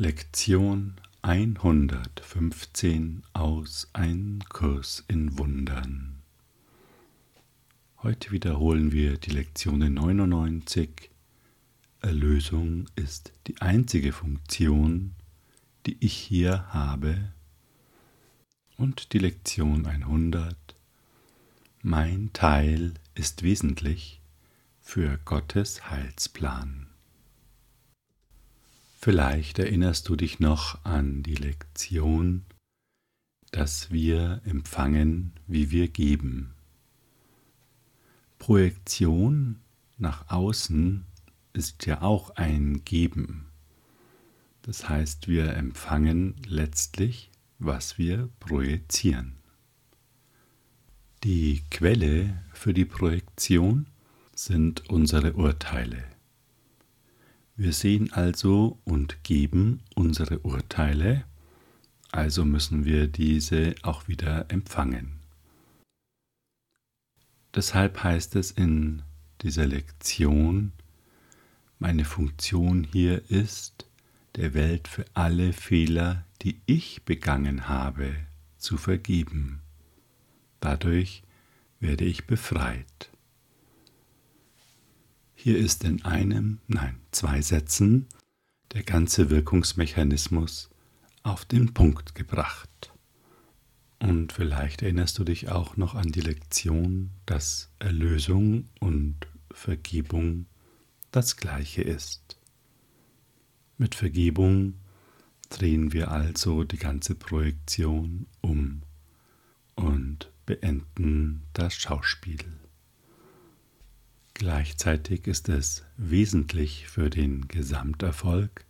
Lektion 115 aus Ein Kurs in Wundern. Heute wiederholen wir die Lektion 99. Erlösung ist die einzige Funktion, die ich hier habe. Und die Lektion 100. Mein Teil ist wesentlich für Gottes Heilsplan. Vielleicht erinnerst du dich noch an die Lektion, dass wir empfangen, wie wir geben. Projektion nach außen ist ja auch ein Geben. Das heißt, wir empfangen letztlich, was wir projizieren. Die Quelle für die Projektion sind unsere Urteile. Wir sehen also und geben unsere Urteile, also müssen wir diese auch wieder empfangen. Deshalb heißt es in dieser Lektion, meine Funktion hier ist, der Welt für alle Fehler, die ich begangen habe, zu vergeben. Dadurch werde ich befreit. Hier ist in einem, nein, zwei Sätzen der ganze Wirkungsmechanismus auf den Punkt gebracht. Und vielleicht erinnerst du dich auch noch an die Lektion, dass Erlösung und Vergebung das gleiche ist. Mit Vergebung drehen wir also die ganze Projektion um und beenden das Schauspiel. Gleichzeitig ist es wesentlich für den Gesamterfolg,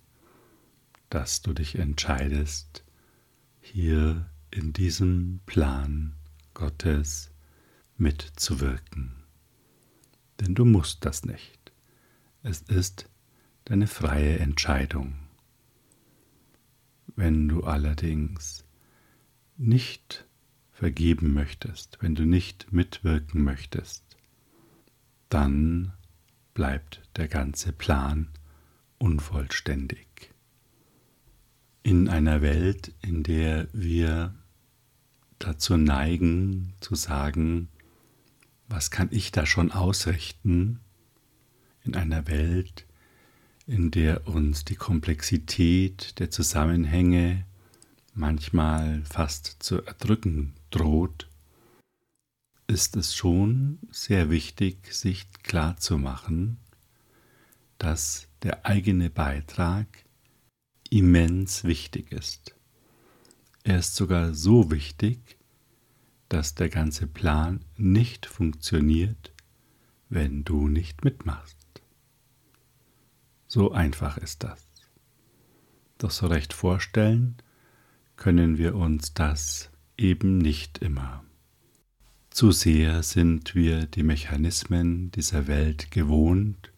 dass du dich entscheidest, hier in diesem Plan Gottes mitzuwirken. Denn du musst das nicht. Es ist deine freie Entscheidung. Wenn du allerdings nicht vergeben möchtest, wenn du nicht mitwirken möchtest, dann bleibt der ganze Plan unvollständig. In einer Welt, in der wir dazu neigen zu sagen, was kann ich da schon ausrichten, in einer Welt, in der uns die Komplexität der Zusammenhänge manchmal fast zu erdrücken droht, ist es schon sehr wichtig, sich klarzumachen, dass der eigene Beitrag immens wichtig ist. Er ist sogar so wichtig, dass der ganze Plan nicht funktioniert, wenn du nicht mitmachst. So einfach ist das. Doch so recht vorstellen können wir uns das eben nicht immer. Zu sehr sind wir die Mechanismen dieser Welt gewohnt,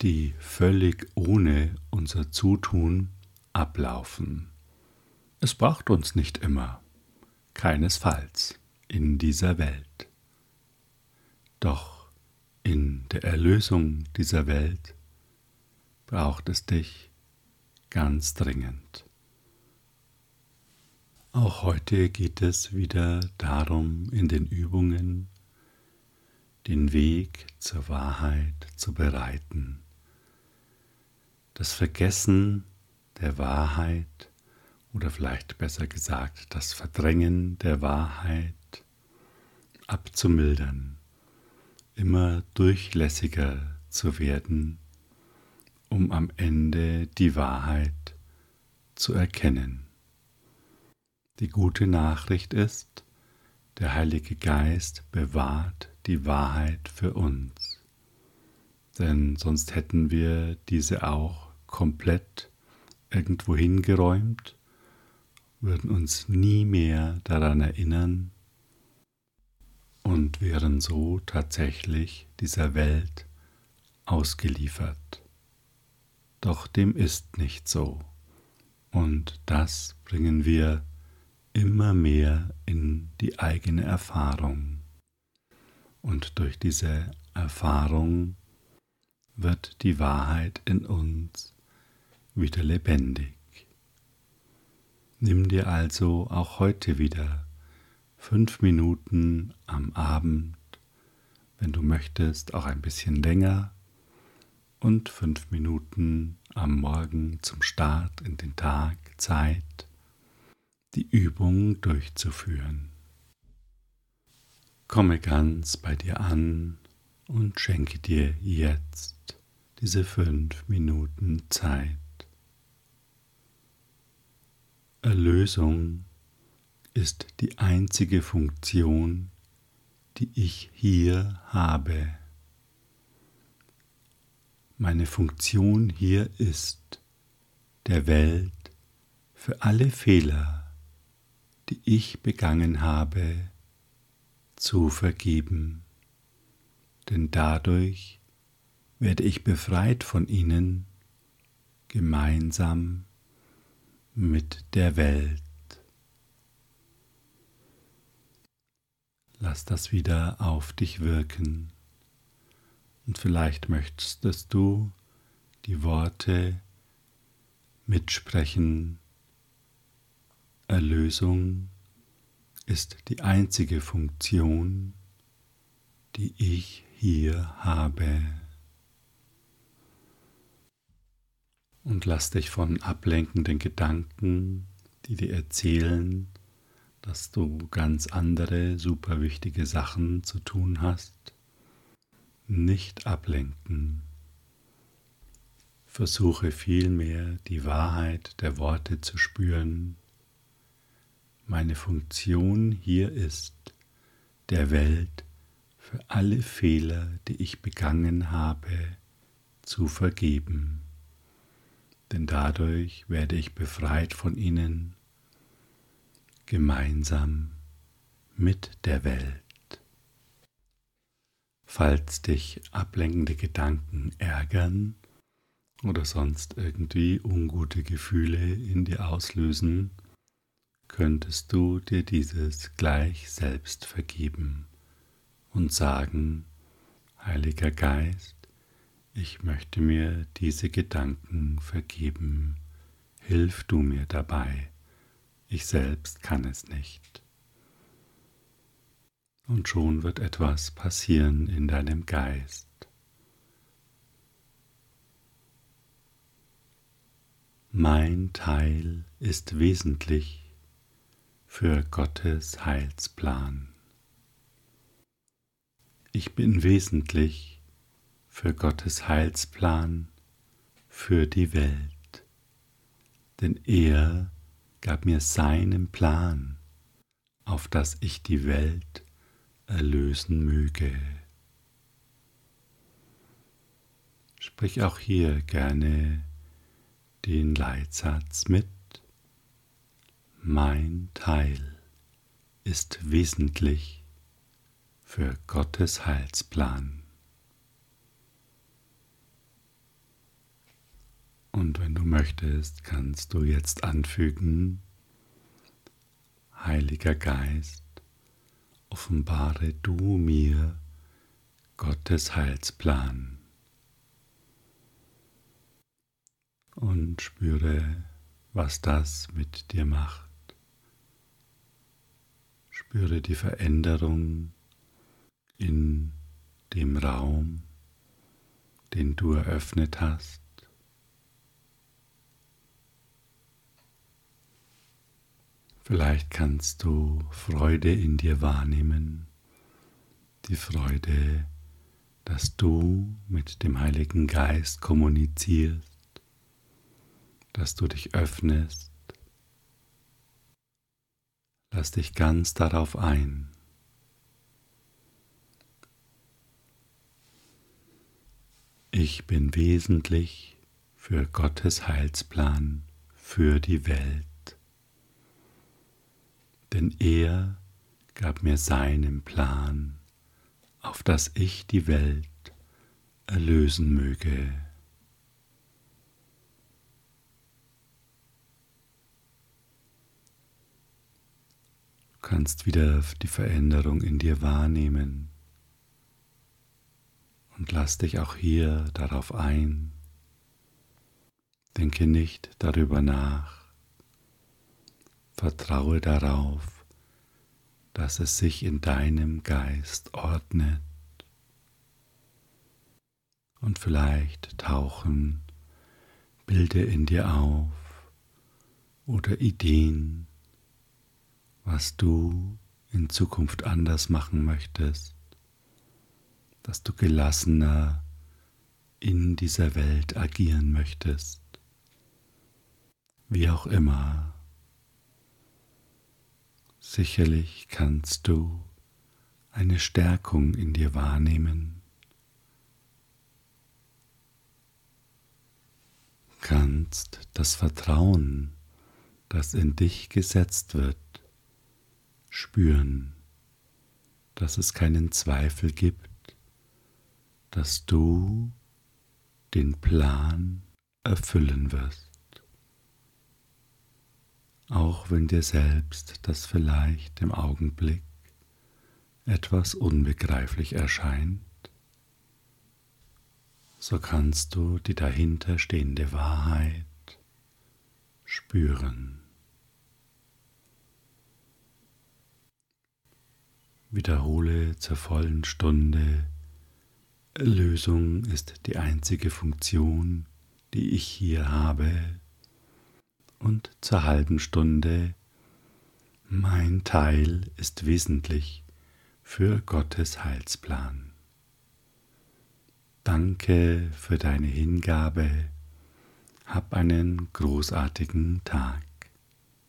die völlig ohne unser Zutun ablaufen. Es braucht uns nicht immer, keinesfalls in dieser Welt. Doch in der Erlösung dieser Welt braucht es dich ganz dringend. Auch heute geht es wieder darum, in den Übungen den Weg zur Wahrheit zu bereiten. Das Vergessen der Wahrheit oder vielleicht besser gesagt das Verdrängen der Wahrheit abzumildern, immer durchlässiger zu werden, um am Ende die Wahrheit zu erkennen. Die gute Nachricht ist, der Heilige Geist bewahrt die Wahrheit für uns. Denn sonst hätten wir diese auch komplett irgendwo hingeräumt, würden uns nie mehr daran erinnern und wären so tatsächlich dieser Welt ausgeliefert. Doch dem ist nicht so. Und das bringen wir immer mehr in die eigene Erfahrung. Und durch diese Erfahrung wird die Wahrheit in uns wieder lebendig. Nimm dir also auch heute wieder fünf Minuten am Abend, wenn du möchtest, auch ein bisschen länger und fünf Minuten am Morgen zum Start in den Tag Zeit, die Übung durchzuführen. Komme ganz bei dir an und schenke dir jetzt diese fünf Minuten Zeit. Erlösung ist die einzige Funktion, die ich hier habe. Meine Funktion hier ist, der Welt für alle Fehler, die ich begangen habe, zu vergeben, denn dadurch werde ich befreit von ihnen gemeinsam mit der Welt. Lass das wieder auf dich wirken und vielleicht möchtest du die Worte mitsprechen. Erlösung ist die einzige Funktion, die ich hier habe. Und lass dich von ablenkenden Gedanken, die dir erzählen, dass du ganz andere super wichtige Sachen zu tun hast, nicht ablenken. Versuche vielmehr die Wahrheit der Worte zu spüren meine Funktion hier ist, der Welt für alle Fehler, die ich begangen habe, zu vergeben. Denn dadurch werde ich befreit von ihnen, gemeinsam mit der Welt. Falls dich ablenkende Gedanken ärgern oder sonst irgendwie ungute Gefühle in dir auslösen, könntest du dir dieses gleich selbst vergeben und sagen, Heiliger Geist, ich möchte mir diese Gedanken vergeben, hilf du mir dabei, ich selbst kann es nicht. Und schon wird etwas passieren in deinem Geist. Mein Teil ist wesentlich für Gottes Heilsplan. Ich bin wesentlich für Gottes Heilsplan für die Welt, denn er gab mir seinen Plan, auf dass ich die Welt erlösen möge. Sprich auch hier gerne den Leitsatz mit mein Teil ist wesentlich für Gottes Heilsplan. Und wenn du möchtest, kannst du jetzt anfügen, Heiliger Geist, offenbare du mir Gottes Heilsplan und spüre, was das mit dir macht. Spüre die Veränderung in dem Raum, den du eröffnet hast. Vielleicht kannst du Freude in dir wahrnehmen, die Freude, dass du mit dem Heiligen Geist kommunizierst, dass du dich öffnest Lass dich ganz darauf ein. Ich bin wesentlich für Gottes Heilsplan für die Welt. Denn er gab mir seinen Plan, auf dass ich die Welt erlösen möge. Kannst wieder die Veränderung in dir wahrnehmen und lass dich auch hier darauf ein, Denke nicht darüber nach. Vertraue darauf, dass es sich in deinem Geist ordnet. Und vielleicht tauchen Bilder in dir auf oder Ideen, was du in Zukunft anders machen möchtest, dass du gelassener in dieser Welt agieren möchtest, wie auch immer. Sicherlich kannst du eine Stärkung in dir wahrnehmen, kannst das Vertrauen, das in dich gesetzt wird, spüren, dass es keinen Zweifel gibt, dass du den Plan erfüllen wirst. Auch wenn dir selbst das vielleicht im Augenblick etwas unbegreiflich erscheint, so kannst du die dahinter stehende Wahrheit spüren. Wiederhole zur vollen Stunde, Erlösung ist die einzige Funktion, die ich hier habe. Und zur halben Stunde, mein Teil ist wesentlich für Gottes Heilsplan. Danke für deine Hingabe. Hab einen großartigen Tag.